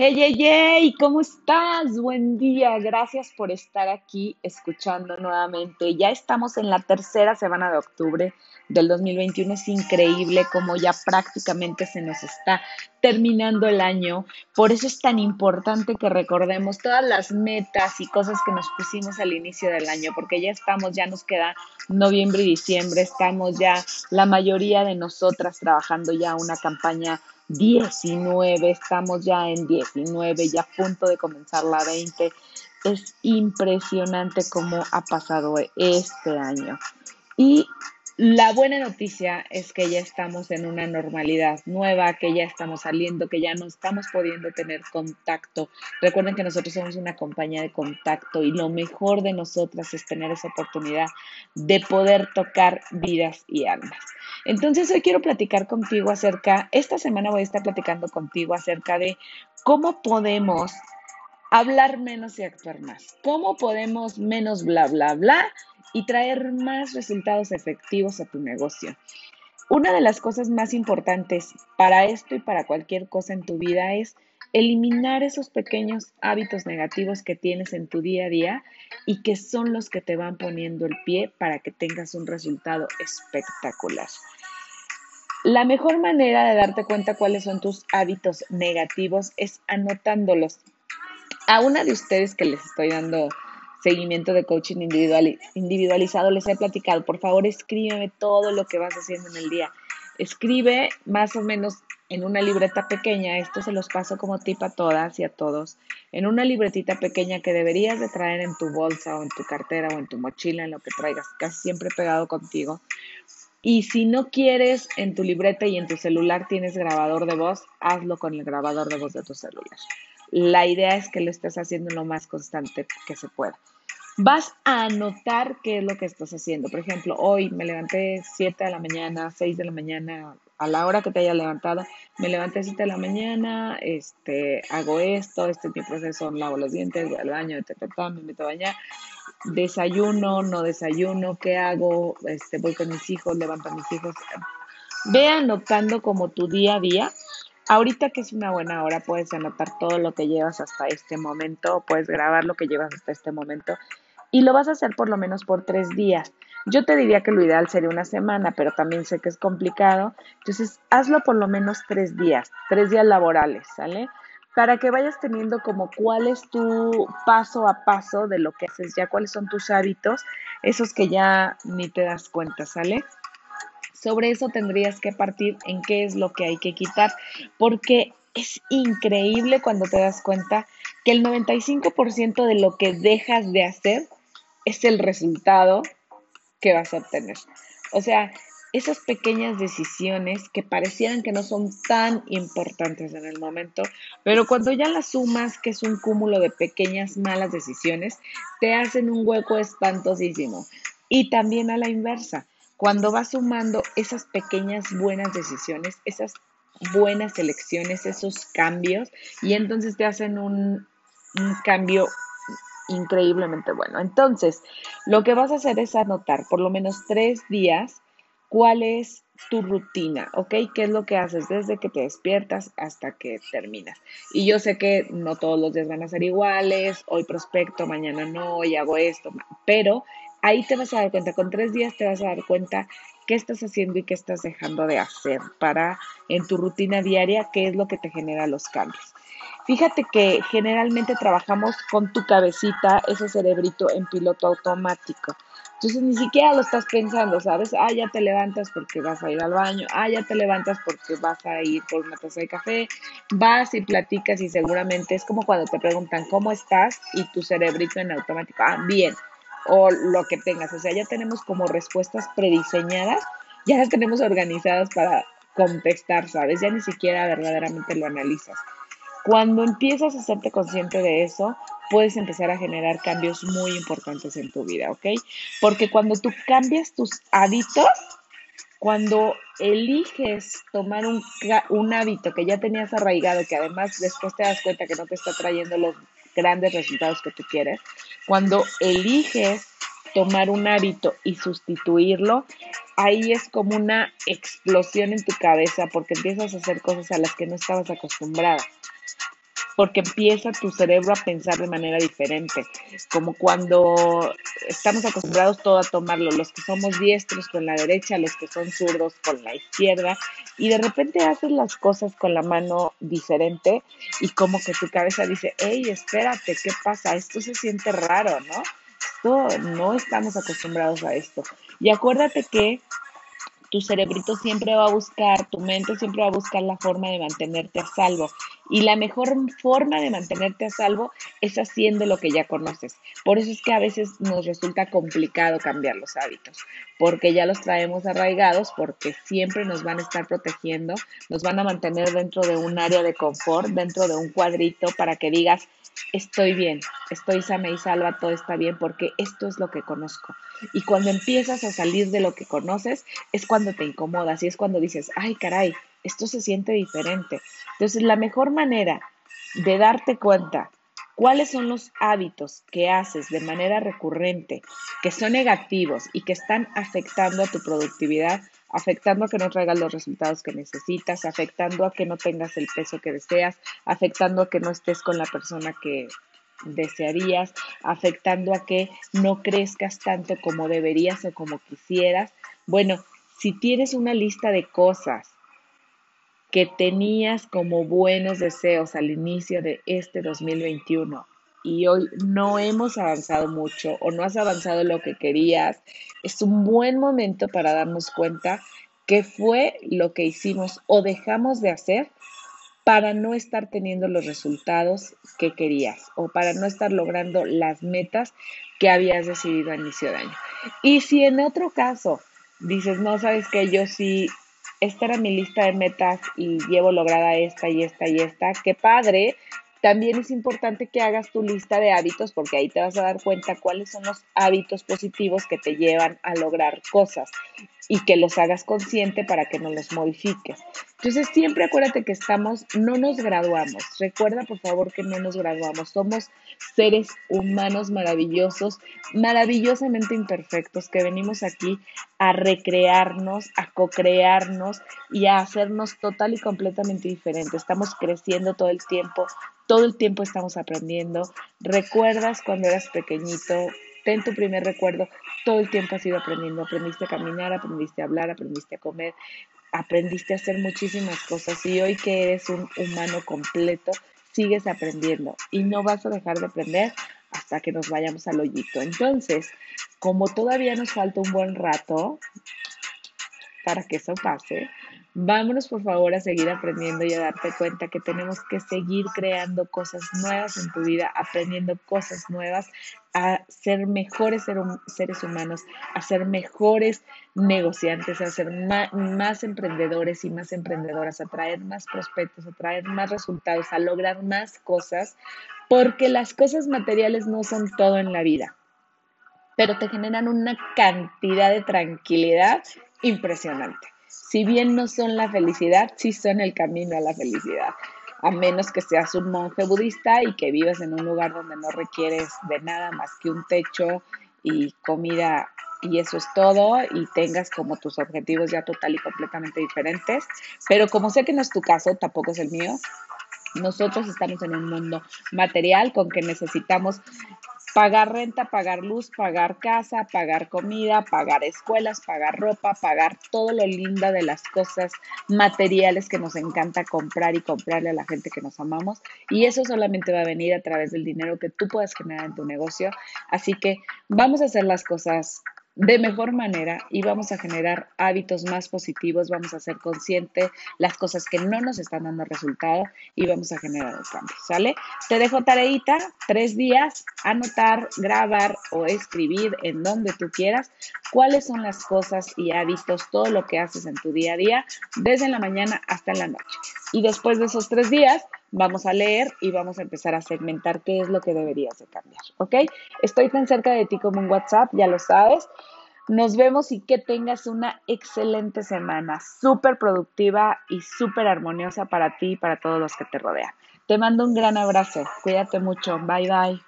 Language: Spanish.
Hey, hey, hey, ¿cómo estás? Buen día, gracias por estar aquí escuchando nuevamente. Ya estamos en la tercera semana de octubre del 2021. Es increíble cómo ya prácticamente se nos está terminando el año. Por eso es tan importante que recordemos todas las metas y cosas que nos pusimos al inicio del año, porque ya estamos, ya nos queda noviembre y diciembre, estamos ya la mayoría de nosotras trabajando ya una campaña 19, estamos ya en 19, ya a punto de comenzar la 20. Es impresionante cómo ha pasado este año. Y la buena noticia es que ya estamos en una normalidad nueva, que ya estamos saliendo, que ya no estamos pudiendo tener contacto. Recuerden que nosotros somos una compañía de contacto y lo mejor de nosotras es tener esa oportunidad de poder tocar vidas y almas. Entonces hoy quiero platicar contigo acerca, esta semana voy a estar platicando contigo acerca de cómo podemos hablar menos y actuar más. ¿Cómo podemos menos bla, bla, bla y traer más resultados efectivos a tu negocio. Una de las cosas más importantes para esto y para cualquier cosa en tu vida es eliminar esos pequeños hábitos negativos que tienes en tu día a día y que son los que te van poniendo el pie para que tengas un resultado espectacular. La mejor manera de darte cuenta cuáles son tus hábitos negativos es anotándolos. A una de ustedes que les estoy dando seguimiento de coaching individualizado, les he platicado, por favor escríbeme todo lo que vas haciendo en el día. Escribe más o menos en una libreta pequeña, esto se los paso como tip a todas y a todos, en una libretita pequeña que deberías de traer en tu bolsa o en tu cartera o en tu mochila, en lo que traigas, casi siempre pegado contigo. Y si no quieres en tu libreta y en tu celular tienes grabador de voz, hazlo con el grabador de voz de tu celular. La idea es que lo estés haciendo lo más constante que se pueda. Vas a anotar qué es lo que estás haciendo. Por ejemplo, hoy me levanté 7 de la mañana, 6 de la mañana, a la hora que te haya levantado, me levanté 7 de la mañana, este, hago esto, este es mi proceso, lavo los dientes, voy al baño, me meto a bañar, desayuno, no desayuno, qué hago, este, voy con mis hijos, levanto a mis hijos. Ve anotando como tu día a día Ahorita que es una buena hora, puedes anotar todo lo que llevas hasta este momento, puedes grabar lo que llevas hasta este momento y lo vas a hacer por lo menos por tres días. Yo te diría que lo ideal sería una semana, pero también sé que es complicado. Entonces, hazlo por lo menos tres días, tres días laborales, ¿sale? Para que vayas teniendo como cuál es tu paso a paso de lo que haces ya, cuáles son tus hábitos, esos que ya ni te das cuenta, ¿sale? Sobre eso tendrías que partir en qué es lo que hay que quitar, porque es increíble cuando te das cuenta que el 95% de lo que dejas de hacer es el resultado que vas a obtener. O sea, esas pequeñas decisiones que parecieran que no son tan importantes en el momento, pero cuando ya las sumas, que es un cúmulo de pequeñas malas decisiones, te hacen un hueco espantosísimo. Y también a la inversa, cuando vas sumando esas pequeñas buenas decisiones, esas buenas elecciones, esos cambios, y entonces te hacen un, cambio increíblemente bueno. Entonces, lo que vas a hacer es anotar por lo menos tres días cuál es tu rutina, ¿ok? ¿Qué es lo que haces desde que te despiertas hasta que terminas? Y yo sé que no todos los días van a ser iguales, hoy prospecto, mañana no, hoy hago esto, pero ahí te vas a dar cuenta, con tres días te vas a dar cuenta qué estás haciendo y qué estás dejando de hacer para en tu rutina diaria, qué es lo que te genera los cambios. Fíjate que generalmente trabajamos con tu cabecita, ese cerebrito en piloto automático. Entonces ni siquiera lo estás pensando, ¿sabes? Ah, ya te levantas porque vas a ir al baño, ah, ya te levantas porque vas a ir por una taza de café, vas y platicas y seguramente es como cuando te preguntan cómo estás y tu cerebrito en automático, ah, bien, o lo que tengas. O sea, ya tenemos como respuestas prediseñadas, ya las tenemos organizadas para contestar, ¿sabes? Ya ni siquiera verdaderamente lo analizas. Cuando empiezas a hacerte consciente de eso, puedes empezar a generar cambios muy importantes en tu vida, ¿ok? Porque cuando tú cambias tus hábitos, cuando eliges tomar un, un, hábito que ya tenías arraigado, que además después te das cuenta que no te está trayendo los grandes resultados que tú quieres, cuando eliges tomar un hábito y sustituirlo, ahí es como una explosión en tu cabeza porque empiezas a hacer cosas a las que no estabas acostumbrada. Porque empieza tu cerebro a pensar de manera diferente, como cuando estamos acostumbrados todo a tomarlo, los que somos diestros con la derecha, los que son zurdos con la izquierda, y de repente haces las cosas con la mano diferente y como que tu cabeza dice, hey, espérate, ¿qué pasa? Esto se siente raro, ¿no? Esto no estamos acostumbrados a esto. Y acuérdate que tu cerebrito siempre va a buscar, tu mente siempre va a buscar la forma de mantenerte a salvo. Y la mejor forma de mantenerte a salvo es haciendo lo que ya conoces. Por eso es que a veces nos resulta complicado cambiar los hábitos, porque ya los traemos arraigados, porque siempre nos van a estar protegiendo, nos van a mantener dentro de un área de confort, dentro de un cuadrito para que digas, estoy bien, estoy sana y salva, todo está bien, porque esto es lo que conozco. Y cuando empiezas a salir de lo que conoces, es cuando te incomodas y es cuando dices, ay caray, esto se siente diferente. Entonces, la mejor manera de darte cuenta cuáles son los hábitos que haces de manera recurrente, que son negativos y que están afectando a tu productividad, afectando a que no traigas los resultados que necesitas, afectando a que no tengas el peso que deseas, afectando a que no estés con la persona que desearías, afectando a que no crezcas tanto como deberías o como quisieras. Bueno, si tienes una lista de cosas que tenías como buenos deseos al inicio de este 2021 y hoy no hemos avanzado mucho o no has avanzado lo que querías, es un buen momento para darnos cuenta qué fue lo que hicimos o dejamos de hacer para no estar teniendo los resultados que querías o para no estar logrando las metas que habías decidido a inicio de año. Y si en otro caso dices, no, sabes que yo sí esta era mi lista de metas y llevo lograda esta y esta y esta, qué padre. También es importante que hagas tu lista de hábitos porque ahí te vas a dar cuenta cuáles son los hábitos positivos que te llevan a lograr cosas y que los hagas consciente para que no los modifiques. Entonces siempre acuérdate que estamos, no nos graduamos. Recuerda por favor que no nos graduamos. Somos seres humanos maravillosos, maravillosamente imperfectos, que venimos aquí a recrearnos, a co-crearnos y a hacernos total y completamente diferentes. Estamos creciendo todo el tiempo, todo el tiempo estamos aprendiendo. ¿Recuerdas cuando eras pequeñito? ten tu primer recuerdo, todo el tiempo has ido aprendiendo, aprendiste a caminar, aprendiste a hablar, aprendiste a comer, aprendiste a hacer muchísimas cosas y hoy que eres un humano completo, sigues aprendiendo y no vas a dejar de aprender hasta que nos vayamos al hoyito. Entonces, como todavía nos falta un buen rato para que eso pase, Vámonos por favor a seguir aprendiendo y a darte cuenta que tenemos que seguir creando cosas nuevas en tu vida, aprendiendo cosas nuevas, a ser mejores seres humanos, a ser mejores negociantes, a ser más, emprendedores y más emprendedoras, a traer más prospectos, a traer más resultados, a lograr más cosas, porque las cosas materiales no son todo en la vida, pero te generan una cantidad de tranquilidad impresionante si bien no son la felicidad, sí son el camino a la felicidad. A menos que seas un monje budista y que vivas en un lugar donde no requieres de nada más que un techo y comida y eso es todo y tengas como tus objetivos ya total y completamente diferentes. Pero como sé que no es tu caso, tampoco es el mío, nosotros estamos en un mundo material con que necesitamos pagar renta, pagar luz, pagar casa, pagar comida, pagar escuelas, pagar ropa, pagar todo lo lindo de las cosas materiales que nos encanta comprar y comprarle a la gente que nos amamos. Y eso solamente va a venir a través del dinero que tú puedas generar en tu negocio. Así que vamos a hacer las cosas de mejor manera y vamos a generar hábitos más positivos, vamos a ser conscientes las cosas que no nos están dando resultado y vamos a generar el cambio, ¿sale? Te dejo tareita, tres días, anotar, grabar o escribir en donde tú quieras cuáles son las cosas y hábitos, todo lo que haces en tu día a día, desde la mañana hasta la noche. Y después de esos tres días, vamos a leer y vamos a empezar a segmentar qué es lo que deberías de cambiar, ¿ok? Estoy tan cerca de ti como un WhatsApp, ya lo sabes. Nos vemos y que tengas una excelente semana, súper productiva y súper armoniosa para ti y para todos los que te rodean. Te mando un gran abrazo. Cuídate mucho. Bye bye.